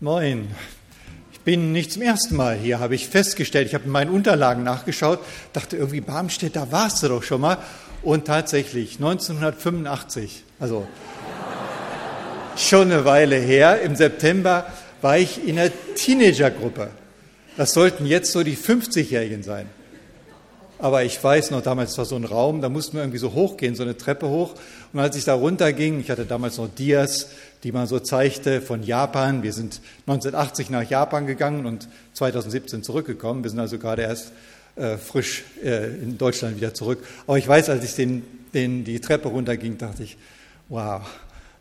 Moin. Ich bin nicht zum ersten Mal hier, habe ich festgestellt. Ich habe in meinen Unterlagen nachgeschaut, dachte irgendwie, Barmstedt, da warst du doch schon mal. Und tatsächlich, 1985, also schon eine Weile her, im September war ich in einer Teenagergruppe. Das sollten jetzt so die 50-Jährigen sein. Aber ich weiß noch, damals war so ein Raum, da mussten wir irgendwie so hochgehen, so eine Treppe hoch. Und als ich da runterging, ich hatte damals noch Dias, die man so zeigte von Japan. Wir sind 1980 nach Japan gegangen und 2017 zurückgekommen. Wir sind also gerade erst äh, frisch äh, in Deutschland wieder zurück. Aber ich weiß, als ich den, den, die Treppe runterging, dachte ich, wow,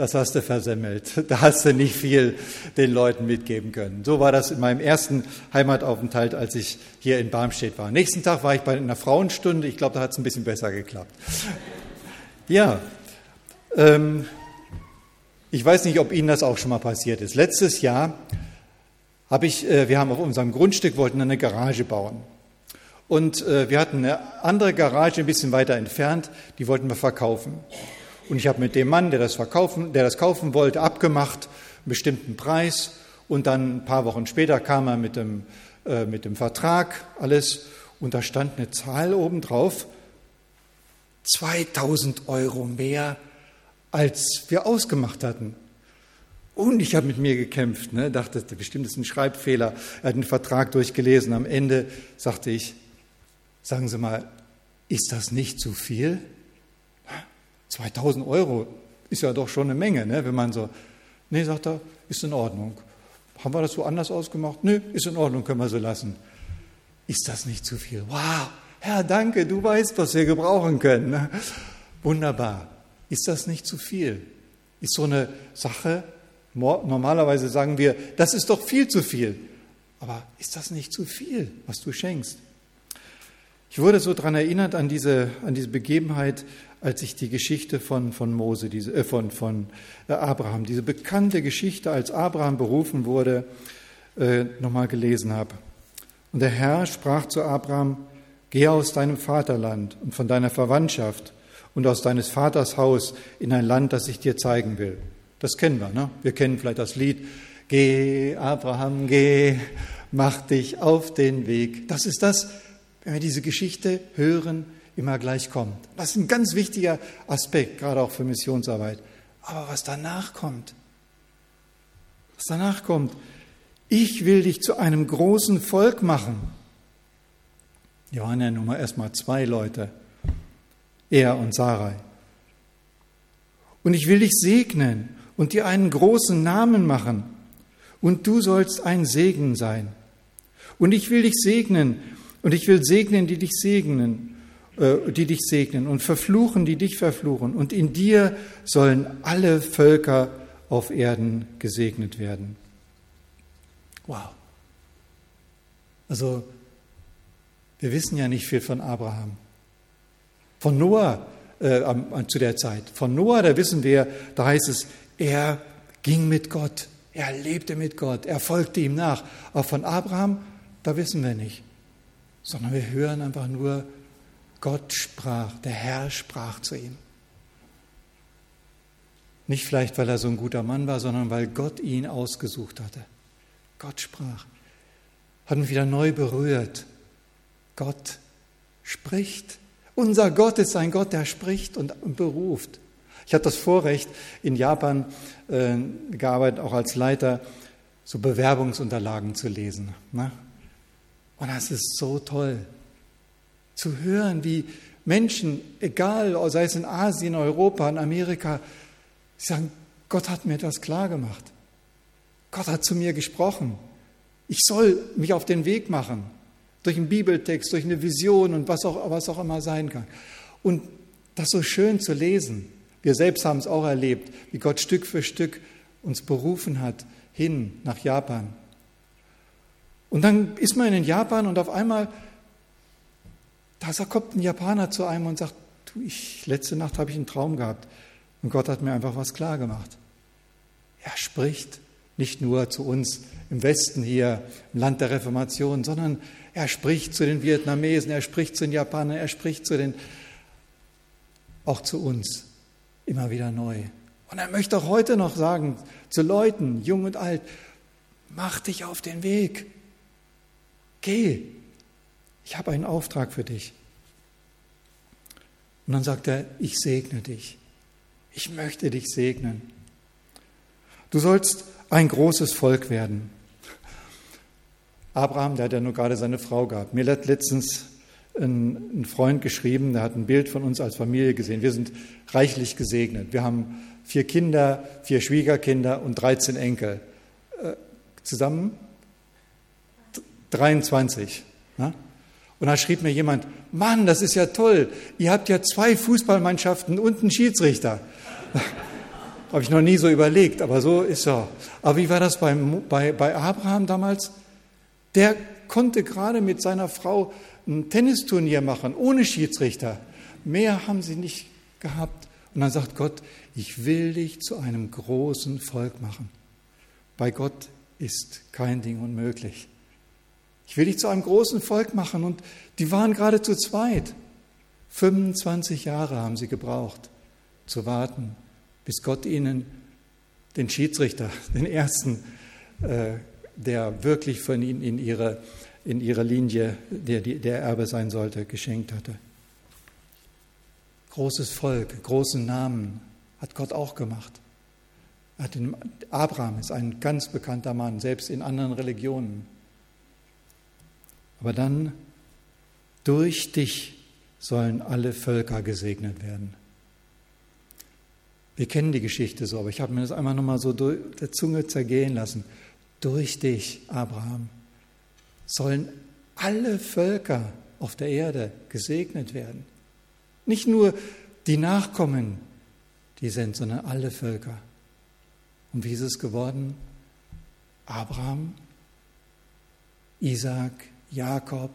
das hast du versemmelt. Da hast du nicht viel den Leuten mitgeben können. So war das in meinem ersten Heimataufenthalt, als ich hier in Barmstedt war. Nächsten Tag war ich bei einer Frauenstunde. Ich glaube, da hat es ein bisschen besser geklappt. Ja, ähm, ich weiß nicht, ob Ihnen das auch schon mal passiert ist. Letztes Jahr habe ich, äh, wir haben auf unserem Grundstück wollten eine Garage bauen. Und äh, wir hatten eine andere Garage ein bisschen weiter entfernt, die wollten wir verkaufen. Und ich habe mit dem Mann, der das, verkaufen, der das kaufen wollte, abgemacht, einen bestimmten Preis. Und dann ein paar Wochen später kam er mit dem, äh, mit dem Vertrag, alles. Und da stand eine Zahl oben drauf, 2000 Euro mehr, als wir ausgemacht hatten. Und ich habe mit mir gekämpft, ne? dachte, bestimmt ist ein Schreibfehler. Er hat den Vertrag durchgelesen. Am Ende sagte ich, sagen Sie mal, ist das nicht zu viel? 2000 Euro ist ja doch schon eine Menge, ne? wenn man so, nee, sagt er, ist in Ordnung. Haben wir das so anders ausgemacht? Nee, ist in Ordnung, können wir so lassen. Ist das nicht zu viel? Wow, Herr, danke, du weißt, was wir gebrauchen können. Ne? Wunderbar. Ist das nicht zu viel? Ist so eine Sache, normalerweise sagen wir, das ist doch viel zu viel. Aber ist das nicht zu viel, was du schenkst? Ich wurde so daran erinnert an diese, an diese Begebenheit, als ich die Geschichte von, von Mose, diese, äh, von, von äh, Abraham, diese bekannte Geschichte, als Abraham berufen wurde, äh, nochmal gelesen habe. Und der Herr sprach zu Abraham, geh aus deinem Vaterland und von deiner Verwandtschaft und aus deines Vaters Haus in ein Land, das ich dir zeigen will. Das kennen wir, ne? Wir kennen vielleicht das Lied, Geh, Abraham, geh, mach dich auf den Weg. Das ist das, wenn wir diese Geschichte hören, immer gleich kommt. Das ist ein ganz wichtiger Aspekt, gerade auch für Missionsarbeit. Aber was danach kommt, was danach kommt, ich will dich zu einem großen Volk machen. Die waren ja nun mal erstmal zwei Leute, er und Sarai. Und ich will dich segnen und dir einen großen Namen machen, und du sollst ein Segen sein. Und ich will dich segnen und ich will segnen, die dich segnen, die dich segnen und verfluchen, die dich verfluchen. Und in dir sollen alle Völker auf Erden gesegnet werden. Wow. Also, wir wissen ja nicht viel von Abraham. Von Noah äh, zu der Zeit. Von Noah, da wissen wir, da heißt es, er ging mit Gott. Er lebte mit Gott. Er folgte ihm nach. Aber von Abraham, da wissen wir nicht sondern wir hören einfach nur, Gott sprach, der Herr sprach zu ihm. Nicht vielleicht, weil er so ein guter Mann war, sondern weil Gott ihn ausgesucht hatte. Gott sprach. Hat mich wieder neu berührt. Gott spricht. Unser Gott ist ein Gott, der spricht und beruft. Ich hatte das Vorrecht, in Japan äh, gearbeitet, auch als Leiter, so Bewerbungsunterlagen zu lesen. Ne? Und das ist so toll zu hören, wie Menschen, egal, sei es in Asien, Europa, in Amerika, sagen, Gott hat mir das klar gemacht. Gott hat zu mir gesprochen. Ich soll mich auf den Weg machen. Durch einen Bibeltext, durch eine Vision und was auch, was auch immer sein kann. Und das so schön zu lesen. Wir selbst haben es auch erlebt, wie Gott Stück für Stück uns berufen hat hin nach Japan. Und dann ist man in Japan und auf einmal, da kommt ein Japaner zu einem und sagt, du, ich, letzte Nacht habe ich einen Traum gehabt und Gott hat mir einfach was klar gemacht. Er spricht nicht nur zu uns im Westen hier, im Land der Reformation, sondern er spricht zu den Vietnamesen, er spricht zu den Japanern, er spricht zu den, auch zu uns, immer wieder neu. Und er möchte auch heute noch sagen, zu Leuten, jung und alt, mach dich auf den Weg. Geh, ich habe einen Auftrag für dich. Und dann sagt er, ich segne dich. Ich möchte dich segnen. Du sollst ein großes Volk werden. Abraham, der hat ja nur gerade seine Frau gehabt. Mir hat letztens ein, ein Freund geschrieben, der hat ein Bild von uns als Familie gesehen. Wir sind reichlich gesegnet. Wir haben vier Kinder, vier Schwiegerkinder und 13 Enkel. Äh, zusammen 23. Ne? Und da schrieb mir jemand, Mann, das ist ja toll, ihr habt ja zwei Fußballmannschaften und einen Schiedsrichter. Habe ich noch nie so überlegt, aber so ist er. Aber wie war das beim, bei, bei Abraham damals? Der konnte gerade mit seiner Frau ein Tennisturnier machen, ohne Schiedsrichter. Mehr haben sie nicht gehabt. Und dann sagt Gott, ich will dich zu einem großen Volk machen. Bei Gott ist kein Ding unmöglich. Ich will dich zu einem großen Volk machen. Und die waren gerade zu zweit. 25 Jahre haben sie gebraucht, zu warten, bis Gott ihnen den Schiedsrichter, den ersten, äh, der wirklich von ihnen in ihre, in ihre Linie, der, der Erbe sein sollte, geschenkt hatte. Großes Volk, großen Namen hat Gott auch gemacht. Abraham ist ein ganz bekannter Mann, selbst in anderen Religionen. Aber dann, durch dich sollen alle Völker gesegnet werden. Wir kennen die Geschichte so, aber ich habe mir das einmal nochmal so durch der Zunge zergehen lassen. Durch dich, Abraham, sollen alle Völker auf der Erde gesegnet werden. Nicht nur die Nachkommen, die sind, sondern alle Völker. Und wie ist es geworden? Abraham, Isaac, Jakob,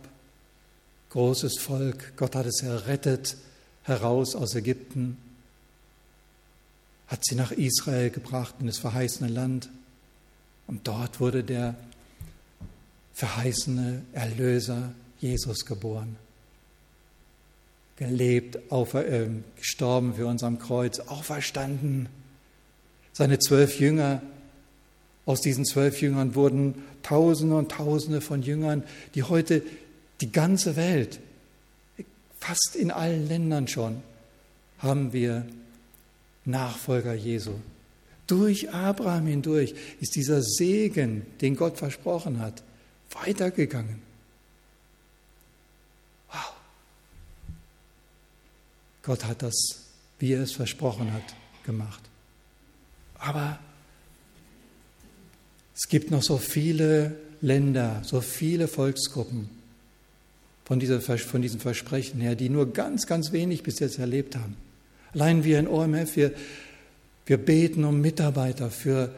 großes Volk. Gott hat es errettet heraus aus Ägypten, hat sie nach Israel gebracht, in das verheißene Land. Und dort wurde der verheißene Erlöser Jesus geboren. Gelebt, aufer, äh, gestorben für uns am Kreuz, auferstanden. Seine zwölf Jünger, aus diesen zwölf Jüngern wurden Tausende und Tausende von Jüngern, die heute die ganze Welt, fast in allen Ländern schon, haben wir Nachfolger Jesu. Durch Abraham hindurch ist dieser Segen, den Gott versprochen hat, weitergegangen. Wow. Gott hat das, wie er es versprochen hat, gemacht. Aber es gibt noch so viele Länder, so viele Volksgruppen von, dieser, von diesem Versprechen her, die nur ganz, ganz wenig bis jetzt erlebt haben. Allein wir in OMF, wir, wir beten um Mitarbeiter für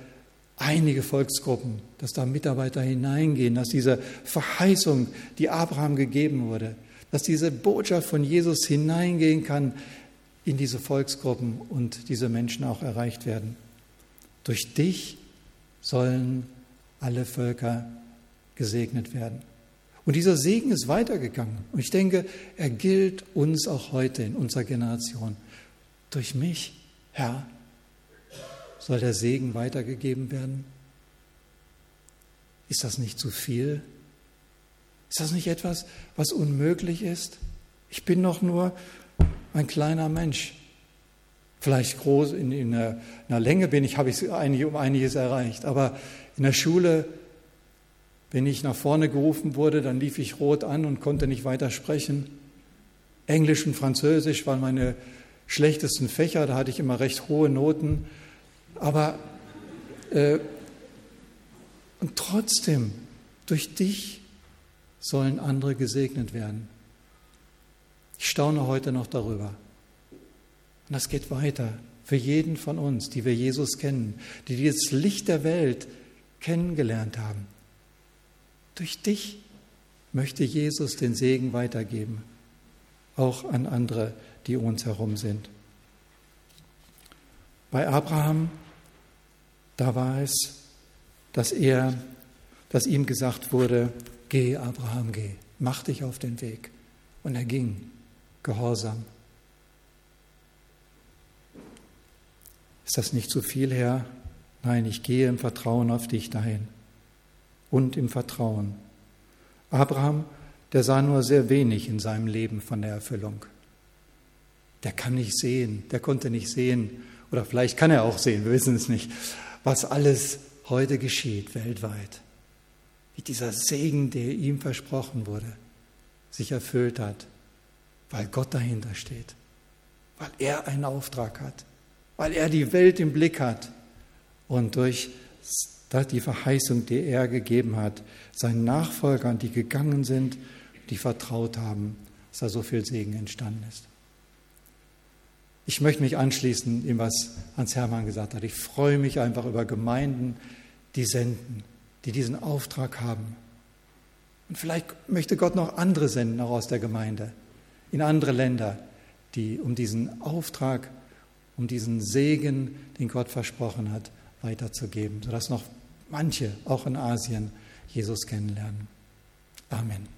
einige Volksgruppen, dass da Mitarbeiter hineingehen, dass diese Verheißung, die Abraham gegeben wurde, dass diese Botschaft von Jesus hineingehen kann in diese Volksgruppen und diese Menschen auch erreicht werden. Durch dich sollen alle Völker gesegnet werden. Und dieser Segen ist weitergegangen. Und ich denke, er gilt uns auch heute in unserer Generation. Durch mich, Herr, soll der Segen weitergegeben werden? Ist das nicht zu viel? Ist das nicht etwas, was unmöglich ist? Ich bin doch nur ein kleiner Mensch. Vielleicht groß in, in, einer, in einer, Länge bin ich, habe ich einige, um einiges erreicht. Aber in der Schule, wenn ich nach vorne gerufen wurde, dann lief ich rot an und konnte nicht weiter sprechen. Englisch und Französisch waren meine schlechtesten Fächer, da hatte ich immer recht hohe Noten. Aber äh, und trotzdem, durch dich sollen andere gesegnet werden. Ich staune heute noch darüber. Und das geht weiter für jeden von uns, die wir Jesus kennen, die dieses Licht der Welt kennengelernt haben. Durch dich möchte Jesus den Segen weitergeben, auch an andere die um uns herum sind. Bei Abraham, da war es, dass er, dass ihm gesagt wurde, geh Abraham, geh, mach dich auf den Weg. Und er ging, gehorsam. Ist das nicht zu viel, Herr? Nein, ich gehe im Vertrauen auf dich dahin. und im Vertrauen. Abraham, der sah nur sehr wenig in seinem Leben von der Erfüllung. Der kann nicht sehen, der konnte nicht sehen, oder vielleicht kann er auch sehen, wir wissen es nicht, was alles heute geschieht weltweit. Wie dieser Segen, der ihm versprochen wurde, sich erfüllt hat, weil Gott dahinter steht, weil er einen Auftrag hat, weil er die Welt im Blick hat und durch die Verheißung, die er gegeben hat, seinen Nachfolgern, die gegangen sind, die vertraut haben, dass da so viel Segen entstanden ist. Ich möchte mich anschließen, dem, was Hans Hermann gesagt hat. Ich freue mich einfach über Gemeinden, die senden, die diesen Auftrag haben. Und vielleicht möchte Gott noch andere senden, auch aus der Gemeinde, in andere Länder, die um diesen Auftrag, um diesen Segen, den Gott versprochen hat, weiterzugeben, sodass noch manche, auch in Asien, Jesus kennenlernen. Amen.